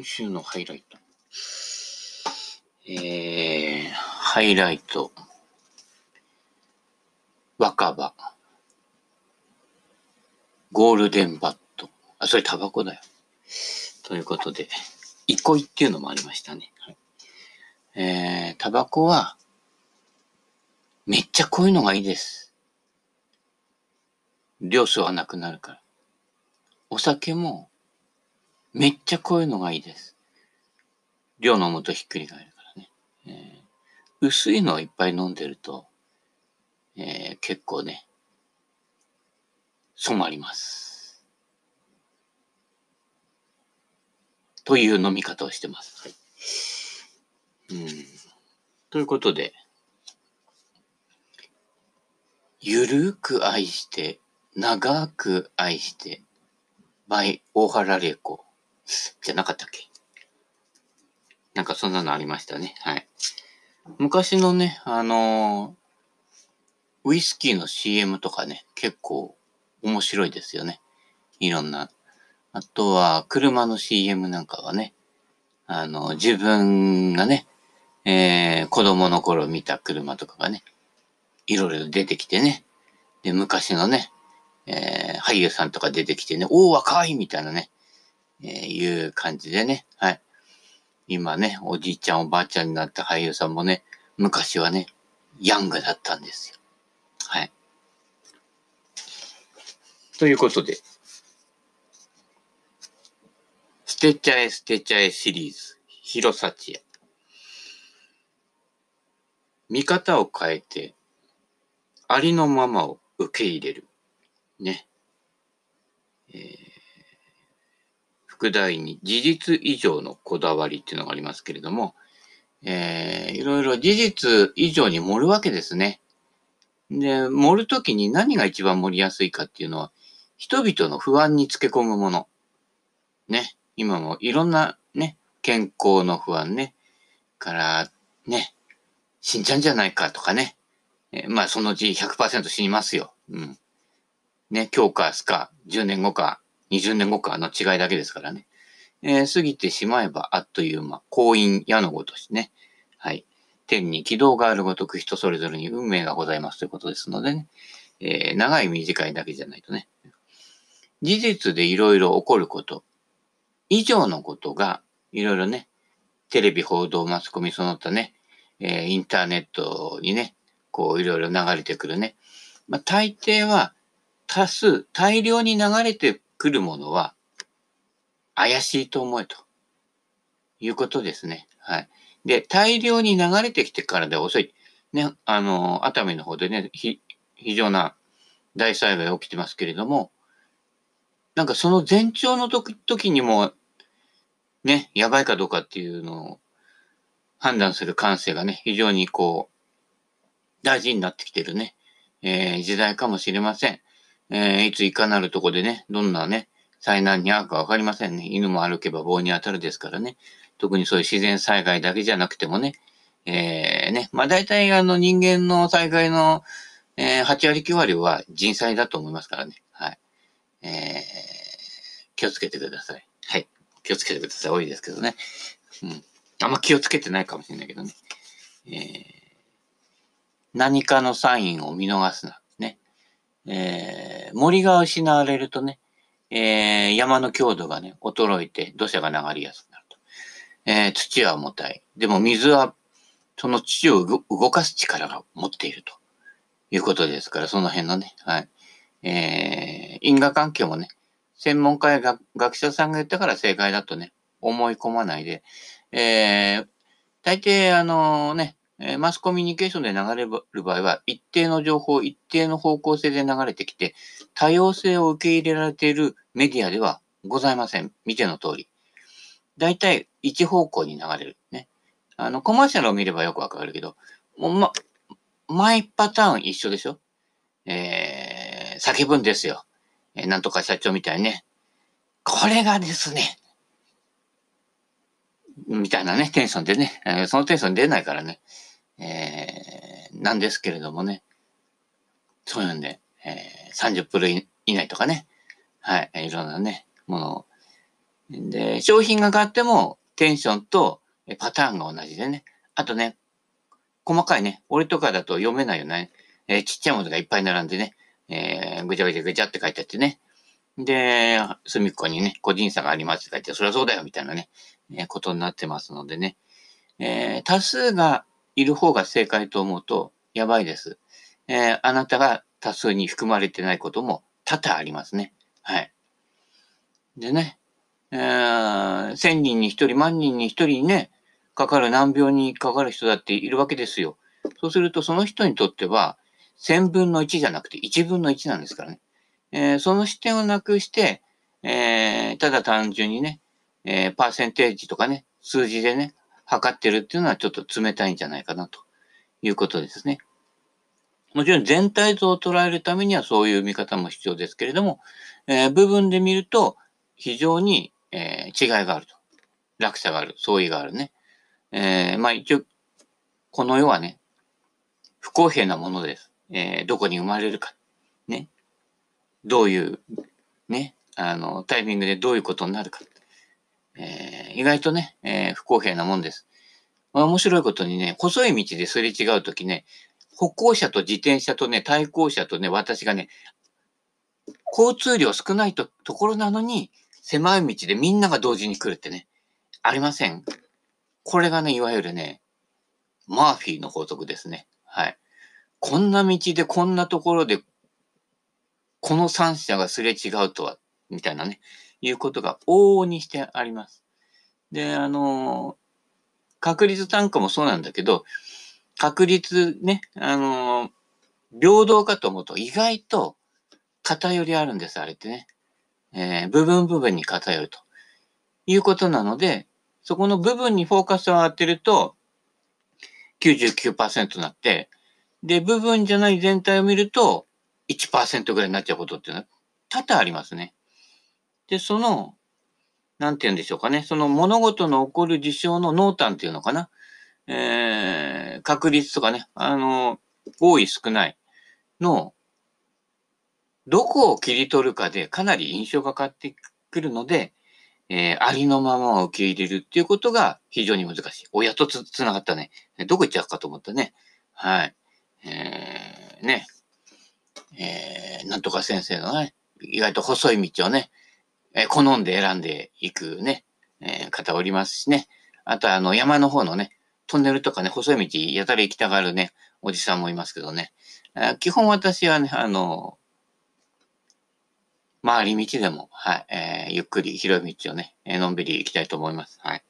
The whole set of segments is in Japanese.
今週のハイライト。えー、ハイライト。若葉。ゴールデンバット。あ、それタバコだよ。ということで、憩いっていうのもありましたね。はい、えー、タバコは、めっちゃ濃いのがいいです。量数はなくなるから。お酒も、めっちゃ濃いうのがいいです。量飲むとひっくり返るからね。えー、薄いのをいっぱい飲んでると、えー、結構ね、染まります。という飲み方をしてます。はい、うんということで、ゆるく愛して、長く愛して、バイ大原玲子じゃなかったっけ？なんかそんなのありましたね。はい。昔のね、あのー、ウイスキーの CM とかね、結構面白いですよね。いろんな。あとは、車の CM なんかはね、あの、自分がね、えー、子供の頃見た車とかがね、いろいろ出てきてね。で、昔のね、えー、俳優さんとか出てきてね、おー、若いみたいなね、えー、いう感じでね、はい。今ね、おじいちゃんおばあちゃんになった俳優さんもね、昔はね、ヤングだったんですよ。はい。ということで、捨てちゃえ捨てちゃえシリーズ、広幸屋。見方を変えて、ありのままを受け入れる。ね。えー、副題に事実以上のこだわりっていうのがありますけれども、えー、いろいろ事実以上に盛るわけですね。で、盛るときに何が一番盛りやすいかっていうのは、人々の不安につけ込むもの。ね。今もいろんなね、健康の不安ね。から、ね、死んじゃうんじゃないかとかね。え、まあ、そのうち100%死にますよ。うん。ね、今日か明日か、10年後か、20年後かの違いだけですからね。えー、過ぎてしまえばあっという間、婚姻矢のごとしね。はい。天に軌道があるごとく人それぞれに運命がございますということですのでね。えー、長い短いだけじゃないとね。事実でいろいろ起こること、以上のことが、いろいろね、テレビ報道、マスコミその他ね、えー、インターネットにね、こういろいろ流れてくるね。まあ、大抵は多数、大量に流れてくるものは怪しいと思えということですね。はい。で、大量に流れてきてからで遅い。ね、あの、熱海の方でね、非常な大災害起きてますけれども、なんかその前兆の時時にも、ね、やばいかどうかっていうのを判断する感性がね、非常にこう、大事になってきてるね、えー、時代かもしれません。えー、いついかなるとこでね、どんなね、災難に遭うかわかりませんね。犬も歩けば棒に当たるですからね。特にそういう自然災害だけじゃなくてもね、えー、ね、まあ大体あの人間の災害の、えー、8割9割は人災だと思いますからね。はい。えー、気をつけてください。はい。気をつけてください。多いですけどね。うん。あんま気をつけてないかもしれないけどね。えー、何かのサインを見逃すな。ねえー、森が失われるとね、えー、山の強度がね、衰えて土砂が流れやすくなると。えー、土は重たい。でも水は、その土を動かす力が持っているということですから、その辺のね、はい。えー、因果関係もね、専門家や学学者さんが言ったから正解だとね、思い込まないで、えー、大抵あのね、えマスコミュニケーションで流れる場合は、一定の情報、一定の方向性で流れてきて、多様性を受け入れられているメディアではございません。見ての通り。大体、一方向に流れる。ね。あの、コマーシャルを見ればよくわかるけど、もう、ま、毎パターン一緒でしょえー、叫ぶんですよ。えー、なんとか社長みたいにね。これがですね、みたいなね、テンションでね、え、そのテンション出ないからね。えー、なんですけれどもね、そういうんで、えー、30分以内とかね、はい、いろんなね、ものをで、商品が変わってもテンションとパターンが同じでね。あとね、細かいね、俺とかだと読めないよね。えー、ちっちゃいものがいっぱい並んでね、えー、ぐちゃぐちゃぐちゃって書いてあってね。で、隅っこにね、個人差がありますって書いて、そりゃそうだよみたいなね、えー、ことになってますのでね。えー、多数がいる方が正解と思うと、やばいです。えー、あなたが多数に含まれてないことも多々ありますね。はい。でね、えー、千人に一人、万人に一人にね、かかる難病にかかる人だっているわけですよ。そうすると、その人にとっては、千分の一じゃなくて一分の一なんですからね。えー、その視点をなくして、えー、ただ単純にね、えー、パーセンテージとかね、数字でね、測ってるっていうのはちょっと冷たいんじゃないかなということですね。もちろん全体像を捉えるためにはそういう見方も必要ですけれども、えー、部分で見ると非常に、えー、違いがあると。落差がある。相違があるね。えー、まあ一応、この世はね、不公平なものです。え、どこに生まれるか。ね。どういう、ね、あの、タイミングでどういうことになるか。えー、意外とね、えー、不公平なもんです。まあ、面白いことにね、細い道ですれ違うときね、歩行者と自転車とね、対向車とね、私がね、交通量少ないとところなのに、狭い道でみんなが同時に来るってね、ありませんこれがね、いわゆるね、マーフィーの法則ですね。はい。こんな道でこんなところで、この三者がすれ違うとは、みたいなね、いうことが往々にしてあります。で、あの、確率単価もそうなんだけど、確率ね、あの、平等かと思うと意外と偏りあるんです、あれってね。えー、部分部分に偏るということなので、そこの部分にフォーカスを当てると99%になって、で、部分じゃない全体を見ると1%ぐらいになっちゃうことっていうのは多々ありますね。で、その、なんて言うんでしょうかね。その物事の起こる事象の濃淡っていうのかな。えー、確率とかね、あの、多い少ないの、どこを切り取るかでかなり印象が変わってくるので、えー、ありのままを受け入れるっていうことが非常に難しい。親とつ、つながったね。どこ行っちゃうかと思ったね。はい。えー、ね。えー、なんとか先生のね、意外と細い道をね、え、好んで選んでいくね、えー、方おりますしね。あとあの山の方のね、トンネルとかね、細い道やたら行きたがるね、おじさんもいますけどね。えー、基本私はね、あの、回り道でも、はい、えー、ゆっくり広い道をね、え、のんびり行きたいと思います。はい。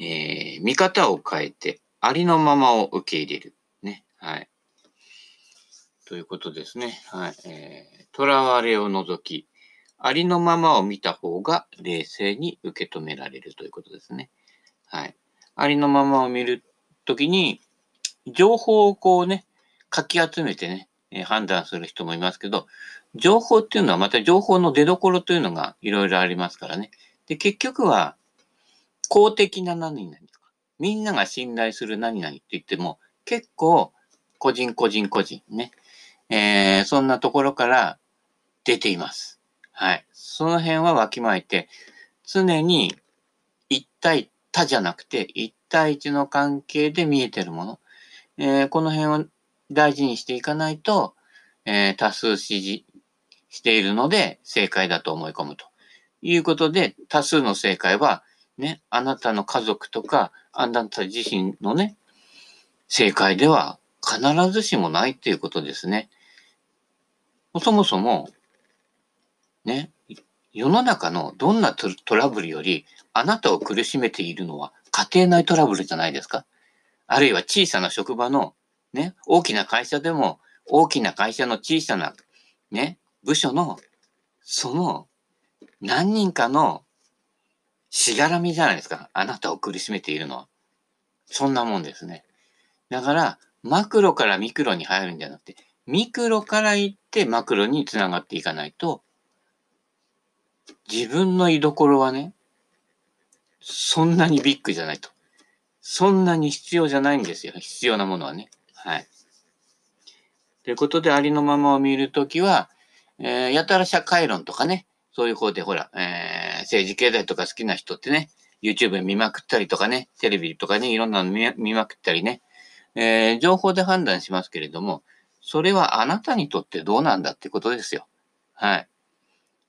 えー、見方を変えて、ありのままを受け入れる。ね。はい。ということですね。はい。えー、囚われを除き、ありのままを見た方が冷静に受け止められるということですね。はい。ありのままを見るときに、情報をこうね、かき集めてね、えー、判断する人もいますけど、情報っていうのはまた情報の出所というのがいろいろありますからね。で、結局は、公的な何々とか、みんなが信頼する何々って言っても、結構、個人個人個人ね。えー、そんなところから出ています。はい。その辺はわきまえて、常に一対多じゃなくて、一対一の関係で見えてるもの。えー、この辺を大事にしていかないと、えー、多数支持しているので正解だと思い込むということで、多数の正解は、ね、あなたの家族とか、あなた自身のね、正解では必ずしもないっていうことですね。そもそも、ね、世の中のどんなトラブルより、あなたを苦しめているのは家庭内トラブルじゃないですか？あるいは小さな職場の、ね、大きな会社でも、大きな会社の小さな、ね、部署の、その、何人かのしがらみじゃないですか？あなたを苦しめているのは。そんなもんですね。だから、マクロからミクロに入るんじゃなくて、ミクロから行ってマクロにつながっていかないと、自分の居所はね、そんなにビッグじゃないと。そんなに必要じゃないんですよ。必要なものはね。はい。ということで、ありのままを見るときは、えー、やたら社会論とかね、そういう方でほら、えー、政治経済とか好きな人ってね、YouTube 見まくったりとかね、テレビとかね、いろんなの見まくったりね、えー、情報で判断しますけれども、それはあなたにとってどうなんだってことですよ。はい。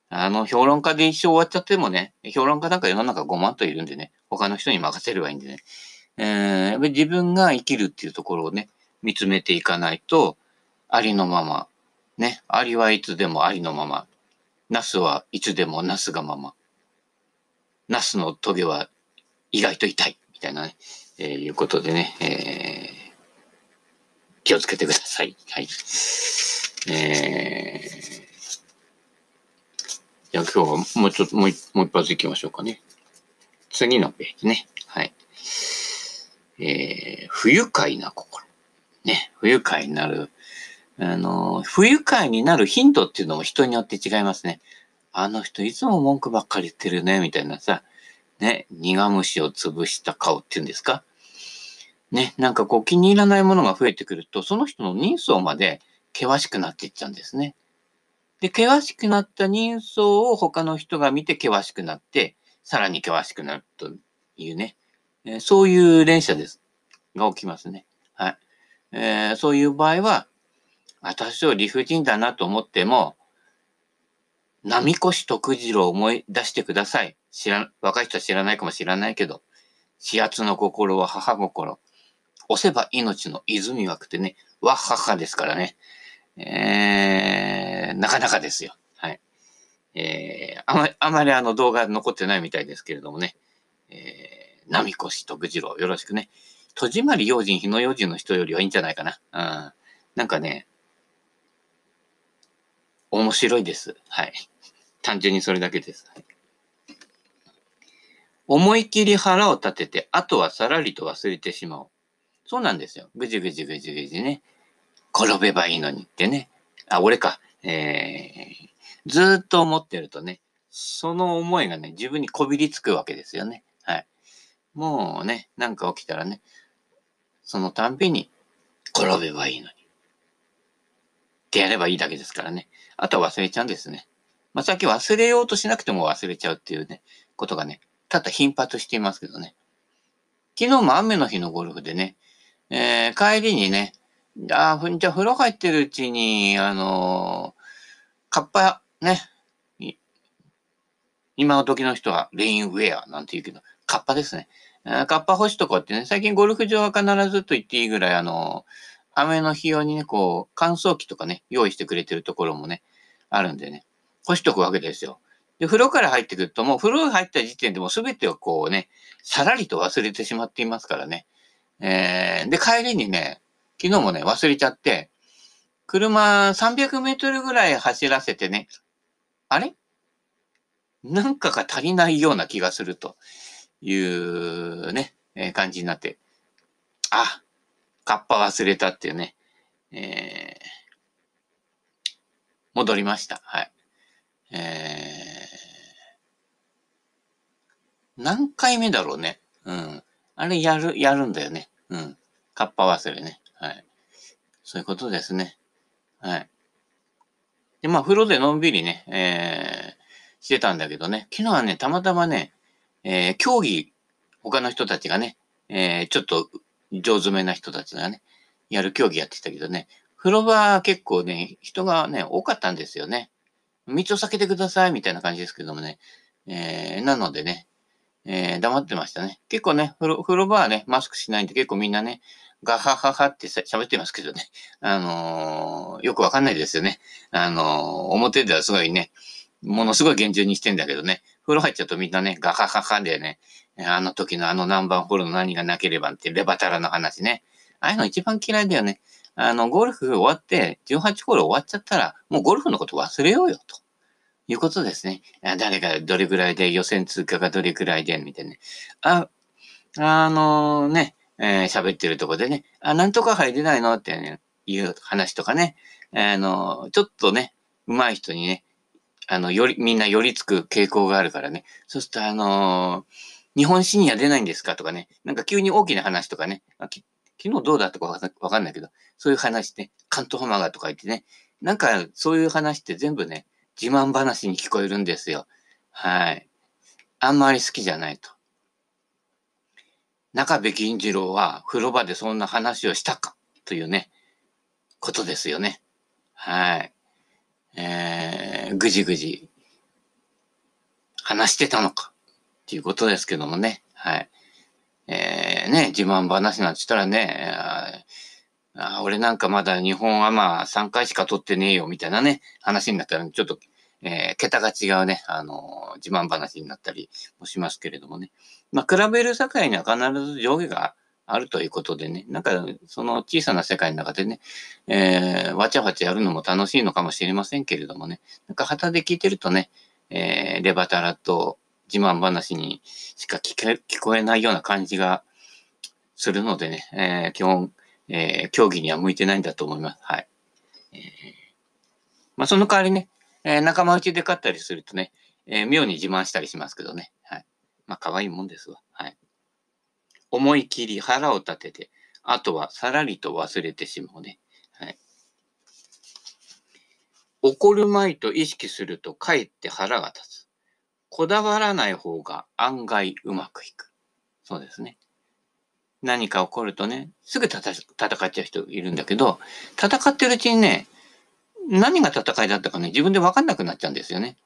あの、評論家で一生終わっちゃってもね、評論家なんか世の中5万といるんでね、他の人に任せればいいんでね。えー、自分が生きるっていうところをね、見つめていかないと、ありのまま、ね、ありはいつでもありのまま、ナスはいつでもナスがまま、ナスのトゲは意外と痛い、みたいなね、えー、いうことでね、えー、気をつけてください。はい。えー、じゃあ今日はもうちょっと、もう一、もう一発行きましょうかね。次のページね。はい。えー、不愉快な心。ね、不愉快になる。あの、不愉快になるヒントっていうのも人によって違いますね。あの人いつも文句ばっかり言ってるね、みたいなさ。ね、苦虫を潰した顔っていうんですかね、なんかこう気に入らないものが増えてくると、その人の人相まで険しくなっていっちゃうんですね。で、険しくなった人相を他の人が見て険しくなって、さらに険しくなるというね、えー、そういう連射です。が起きますね。はい。えー、そういう場合は、私を理不尽だなと思っても、波越徳次郎を思い出してください。知ら、若い人は知らないかもしれないけど、始圧の心は母心。押せば命の泉枠ってね、わっはっはですからね。えー、なかなかですよ。はい。えー、あまり、あまりあの動画残ってないみたいですけれどもね。えー、波越徳次郎よろしくね。戸締まり用心、日の用心の人よりはいいんじゃないかな。うん。なんかね、面白いです。はい。単純にそれだけです。思い切り腹を立てて、あとはさらりと忘れてしまう。そうなんですよ。ぐじぐじぐじぐじね。転べばいいのにってね。あ、俺か。えー、ずっと思ってるとね、その思いがね、自分にこびりつくわけですよね。はい。もうね、なんか起きたらね、そのたんびに転べばいいのに。ってやればいいだけですからね。あとは忘れちゃうんですね。まあ、さっき忘れようとしなくても忘れちゃうっていうね、ことがね、ただ頻発していますけどね。昨日も雨の日のゴルフでね、えー、帰りにね、ああ、じゃあ風呂入ってるうちに、あのー、カッパ、ね、今の時の人はレインウェアなんて言うけど、カッパですね。カッパ干しとこうってね、最近ゴルフ場は必ずと言っていいぐらい、あのー、雨の日用にね、こう、乾燥機とかね、用意してくれてるところもね、あるんでね、干しとくわけですよ。で、風呂から入ってくると、もう風呂入った時点でもう全てをこうね、さらりと忘れてしまっていますからね。えー、で、帰りにね、昨日もね、忘れちゃって、車300メートルぐらい走らせてね、あれ？なんかが足りないような気がするというね、えー、感じになって、あ、カッパ忘れたっていうね、えー、戻りました。はい。えー、何回目だろうね。うん。あれやる、やるんだよね。うん。カッパ忘れね。はい。そういうことですね。はい。で、まあ、風呂でのんびりね、えー、してたんだけどね、昨日はね、たまたまね、えー、競技、他の人たちがね、えー、ちょっと上手めな人たちがね、やる競技やってたけどね、風呂場結構ね、人がね、多かったんですよね。道を避けてくださいみたいな感じですけどもね。えー、なのでね、えー、黙ってましたね。結構ね、風呂、風呂場はね、マスクしないんで結構みんなね、ガハハハって喋ってますけどね。あのー、よくわかんないですよね。あのー、表ではすごいね、ものすごい厳重にしてんだけどね、風呂入っちゃうとみんなね、ガハハハでね、あの時のあの何番ホールの何がなければってレバタラの話ね。ああいうの一番嫌いだよね。あの、ゴルフ終わって、18ホール終わっちゃったら、もうゴルフのこと忘れようよ、と。いうことですね。誰がどれぐらいで、予選通過がどれぐらいで、みたいな。ね。あ、あの、ね、えー、喋ってるとこでね、あ、なんとか入れないの？って、ね、いう話とかね、あの、ちょっとね、上手い人にね、あの、より、みんな寄りつく傾向があるからね。そうすると、あのー、日本シニア出ないんですか？とかね、なんか急に大きな話とかね、昨日どうだ？ったかわかんないけど、そういう話ね、関東マガとか言ってね、なんかそういう話って全部ね、自慢話に聞こえるんですよ。はい。あんまり好きじゃないと。中部銀次郎は風呂場でそんな話をしたかというね、ことですよね。はい。えー、ぐじぐじ話してたのかっていうことですけどもね。はい。えー、ね、自慢話なんて言ったらね、あ俺なんかまだ日本アマ3回しか取ってねえよみたいなね、話になったら、ちょっと、えー、桁が違うね、あのー、自慢話になったりもしますけれどもね。まあ、比べる境には必ず上下があるということでね、なんかその小さな世界の中でね、えー、わちゃわちゃやるのも楽しいのかもしれませんけれどもね、なんか旗で聞いてるとね、えー、レバタラと自慢話にしか聞こえないような感じがするのでね、えー、基本、えー、競技には向いてないんだと思います。はい。えー、まあ、その代わりね、えー、仲間内で勝ったりするとね、えー、妙に自慢したりしますけどね。はい。まあ、可愛いもんですわ。はい。思い切り腹を立てて、あとはさらりと忘れてしまうね。はい。怒るまいと意識するとかえって腹が立つ。こだわらない方が案外うまくいく。そうですね。何か起こるとね、すぐ戦っちゃう人いるんだけど、戦ってるうちにね、何が戦いだったかね、自分で分かんなくなっちゃうんですよね。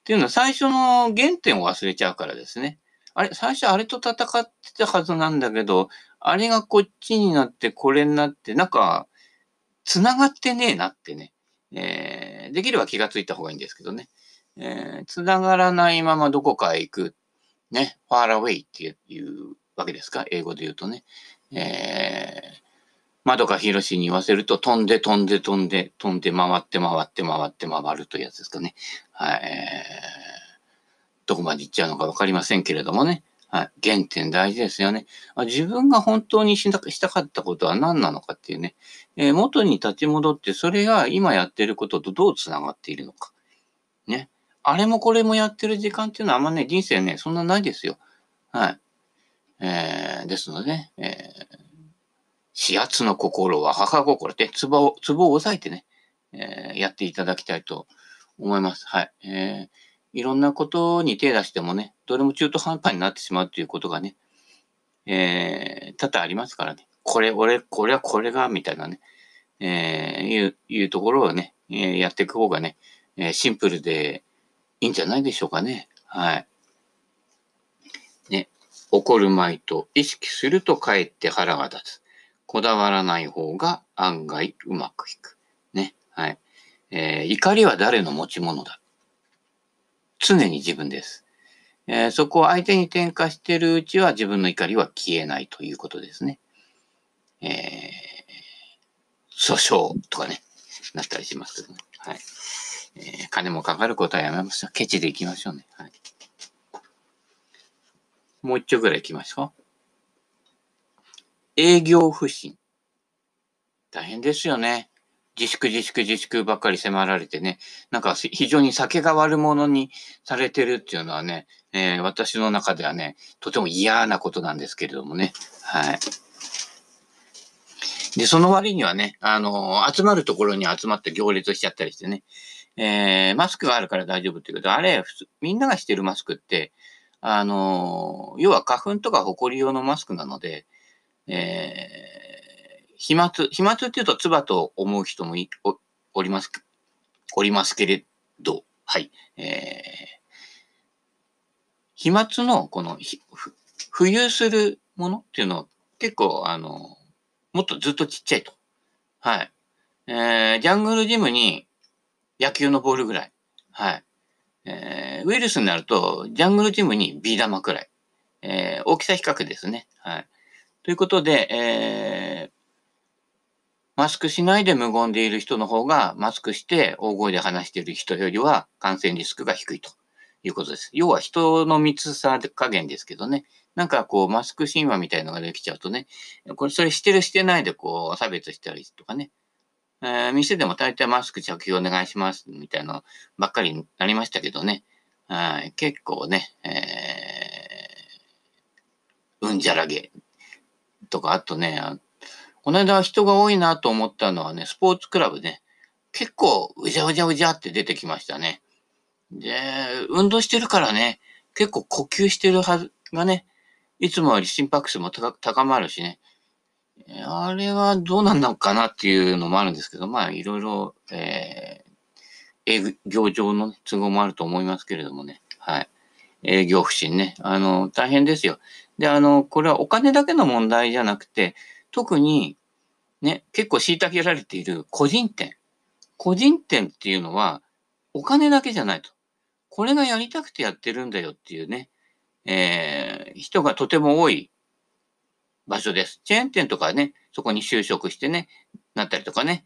っていうのは最初の原点を忘れちゃうからですね。あれ、最初あれと戦ってたはずなんだけど、あれがこっちになってこれになって、なんか、繋がってねえなってね。えー、できれば気がついた方がいいんですけどね。えー、繋がらないままどこかへ行く。ね。far away っていうわけですか？英語で言うとね。えー、窓か広しに言わせると、飛んで飛んで飛んで、飛んで回って回って回って回るというやつですかね。はい。どこまで行っちゃうのかわかりませんけれどもね。はい。原点大事ですよね。自分が本当にしたかったことは何なのかっていうね。えー、元に立ち戻って、それが今やってることとどう繋がっているのか。ね。あれもこれもやってる時間っていうのはあんまね、人生ね、そんなないですよ。はい。えー、ですので、ね、えー、始圧の心は母心って、ツボを、ツボを押さえてね、えー、やっていただきたいと思います。はい。えー、いろんなことに手出してもね、どれも中途半端になってしまうということがね、えー、多々ありますからね。これ、俺、これはこれが、みたいなね、えー、いう、いうところをね、えー、やっていく方がね、えー、シンプルでいいんじゃないでしょうかね。はい。ね、怒るまいと意識するとかえって腹が立つ。こだわらない方が案外うまくいく。ね。はい。えー、怒りは誰の持ち物だ？常に自分です。えー、そこを相手に転嫁してるうちは自分の怒りは消えないということですね。えー、訴訟とかね、なったりしますけどね。はい。えー、金もかかることはやめましょう。ケチでいきましょうね。はい。もう一丁ぐらい行きましょう。営業不振。大変ですよね。自粛自粛自粛ばっかり迫られてね。なんか非常に酒が悪者にされてるっていうのはね、えー、私の中ではね、とても嫌なことなんですけれどもね。はい。で、その割にはね、あのー、集まるところに集まって行列しちゃったりしてね。えー、マスクがあるから大丈夫っていうけど、あれ、みんながしてるマスクって、あのー、要は花粉とか埃用のマスクなので、えー、飛沫、飛沫っていうと唾と思う人もおります、おりますけれど、はい。えー、飛沫のこの浮遊するものっていうのは結構、あの、もっとずっとちっちゃいと。はい。えー、ジャングルジムに野球のボールぐらい。はい。えー、ウイルスになると、ジャングルジムにビー玉くらい。えー、大きさ比較ですね。はい。ということで、えー、マスクしないで無言でいる人の方が、マスクして大声で話している人よりは感染リスクが低いということです。要は人の密さ加減ですけどね。なんかこう、マスク神話みたいのができちゃうとね、これ、それしてるしてないでこう、差別したりとかね。えー、店でも大体マスク着用お願いしますみたいなのばっかりになりましたけどね。はい、結構ね、えー、うんじゃらげとか、あとね、この間人が多いなと思ったのはね、スポーツクラブね。結構うじゃうじゃうじゃって出てきましたね。で、運動してるからね、結構呼吸してるはずがね、いつもより心拍数も高まるしね、あれはどうなんのかなっていうのもあるんですけど、まあいろいろ、えー、営業上の都合もあると思いますけれどもね、はい。営業不振ね、あの、大変ですよ。で、あの、これはお金だけの問題じゃなくて、特に、ね、結構虐げられている個人店。個人店っていうのは、お金だけじゃないと。これがやりたくてやってるんだよっていうね、えー、人がとても多い場所です。チェーン店とかね、そこに就職してね、なったりとかね、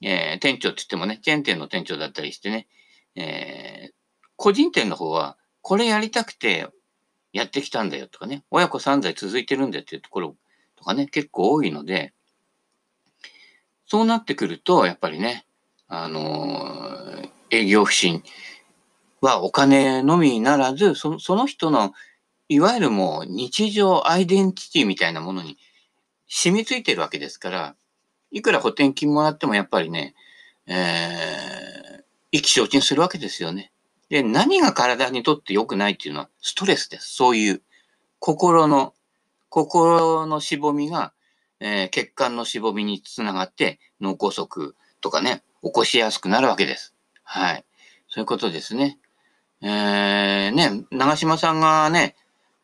えー、店長って言ってもね、チェーン店の店長だったりしてね、えー、個人店の方は、これやりたくてやってきたんだよとかね、親子3代続いてるんだよっていうところとかね、結構多いので、そうなってくると、やっぱりね、あのー、営業不振はお金のみならず、その人の、いわゆるもう日常アイデンティティみたいなものに染みついてるわけですから、いくら補填金もらってもやっぱりね、えー、意気消沈するわけですよね。で、何が体にとって良くないっていうのはストレスです。そういう心の、心のしぼみが、えー、血管のしぼみにつながって脳梗塞とかね、起こしやすくなるわけです。はい。そういうことですね。えー、ね、長島さんがね、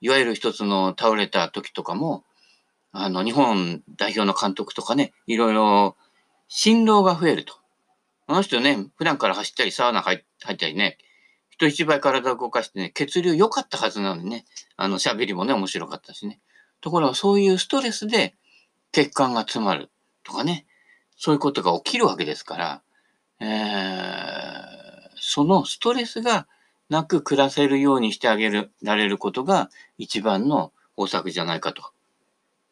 いわゆる一つの倒れた時とかも、あの、日本代表の監督とかね、いろいろ、振動が増えると。あの人ね、普段から走ったり、サウナ入ったりね、人一倍体を動かしてね、血流良かったはずなのにね、あの、喋りもね、面白かったしね。ところが、そういうストレスで血管が詰まるとかね、そういうことが起きるわけですから、えー、そのストレスがなく暮らせるようにしてあげる、られることが一番の方策じゃないかと。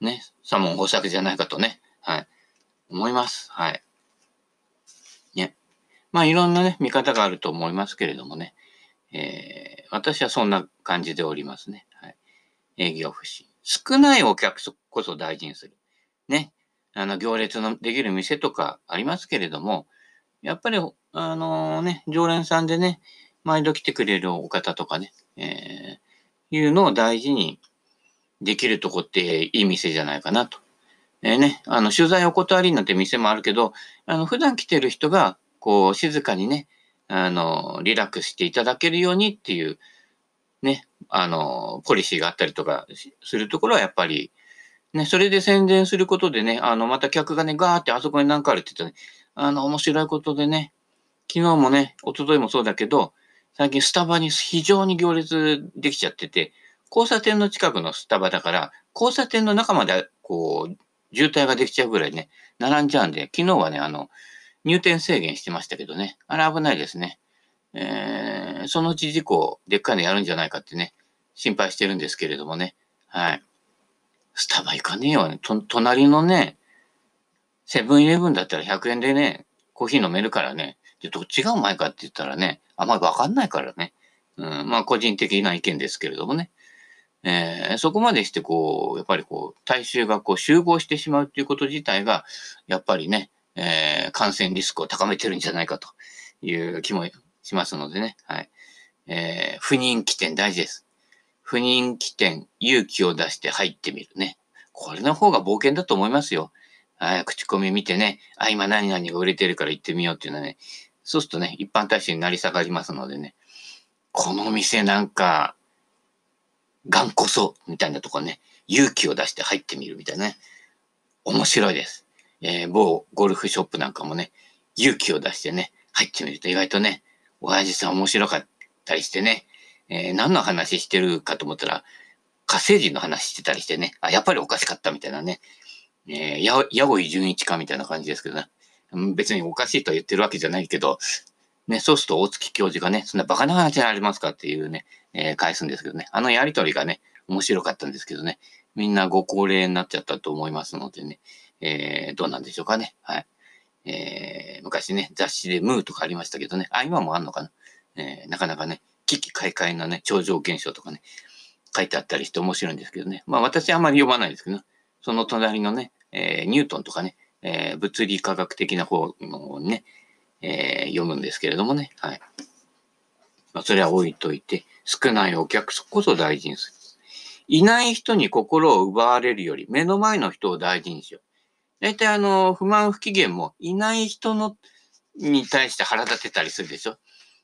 ね。サモン方策じゃないかとね。はい。思います。はい。ね。まあいろんなね、見方があると思いますけれどもね。えー、私はそんな感じでおりますね。はい。営業不振。少ないお客こそ大事にする。ね。あの、行列のできる店とかありますけれども、やっぱり、あのー、ね、常連さんでね、毎度来てくれるお方とかね、えー、いうのを大事にできるとこっていい店じゃないかなと。えー、ね、あの、取材お断りになって店もあるけど、あの、普段来てる人が、こう、静かにね、あの、リラックスしていただけるようにっていう、ね、あの、ポリシーがあったりとかするところはやっぱり、ね、それで宣伝することでね、あの、また客がね、ガーってあそこに何かあるって言った、ね、あの、面白いことでね、昨日もね、一昨日もそうだけど、最近スタバに非常に行列できちゃってて、交差点の近くのスタバだから、交差点の中まで、こう、渋滞ができちゃうぐらいね、並んじゃうんで、昨日はね、あの、入店制限してましたけどね、あれ危ないですね。えー、そのうち事故、でっかいのやるんじゃないかってね、心配してるんですけれどもね。はい。スタバ行かねえよ。と、隣のね、セブンイレブンだったら100円でね、コーヒー飲めるからね。で、どっちがうまいかって言ったらね、あんまりわかんないからね。うん、まあ個人的な意見ですけれどもね。えー、そこまでしてこう、やっぱりこう、大衆がこう集合してしまうっていうこと自体が、やっぱりね、えー、感染リスクを高めてるんじゃないかという気もしますのでね。はい。えー、不人気店大事です。不人気店、勇気を出して入ってみるね。これの方が冒険だと思いますよ。はい、口コミ見てね、あ、今何々が売れてるから行ってみようっていうのはね、そうするとね、一般大使になり下がりますのでね、この店なんか、頑固そう、みたいなとこね、勇気を出して入ってみるみたいなね、面白いです。えー、某ゴルフショップなんかもね、勇気を出してね、入ってみると意外とね、親父さん面白かったりしてね、えー、何の話してるかと思ったら、火星人の話してたりしてね、あ、やっぱりおかしかったみたいなね、えー、や、やごい純一かみたいな感じですけどね。別におかしいとは言ってるわけじゃないけど、ね、そうすると大月教授がね、そんなバカな話ありますかっていうね、えー、返すんですけどね。あのやりとりがね、面白かったんですけどね。みんなご高齢になっちゃったと思いますのでね、えー、どうなんでしょうかね。はい。えー、昔ね、雑誌でムーとかありましたけどね。あ、今もあんのかな。えー、なかなかね、危機開会のね、超常現象とかね、書いてあったりして面白いんですけどね。まあ私あんまり読まないですけど、その隣のね、えー、ニュートンとかね、えー、物理科学的な方のね、えー、読むんですけれどもね。はい。まあ、それは置いといて、少ないお客こそ大事にする。いない人に心を奪われるより、目の前の人を大事にしよう。大体あの、不満不機嫌も、いない人の、に対して腹立てたりするでしょ？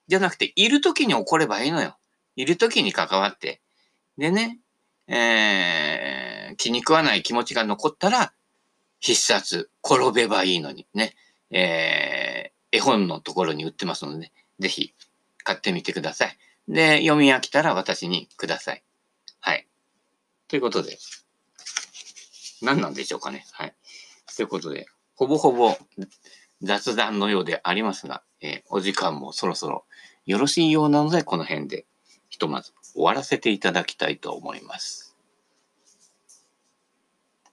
じゃなくて、いる時に怒ればいいのよ。いる時に関わって。でね、えー、気に食わない気持ちが残ったら、必殺、転べばいいのにね。えー、絵本のところに売ってますので、ぜひ買ってみてください。で、読み飽きたら私にください。はい。ということで、何なんでしょうかね。はい。ということで、ほぼほぼ雑談のようでありますが、えー、お時間もそろそろよろしいようなので、この辺でひとまず終わらせていただきたいと思います。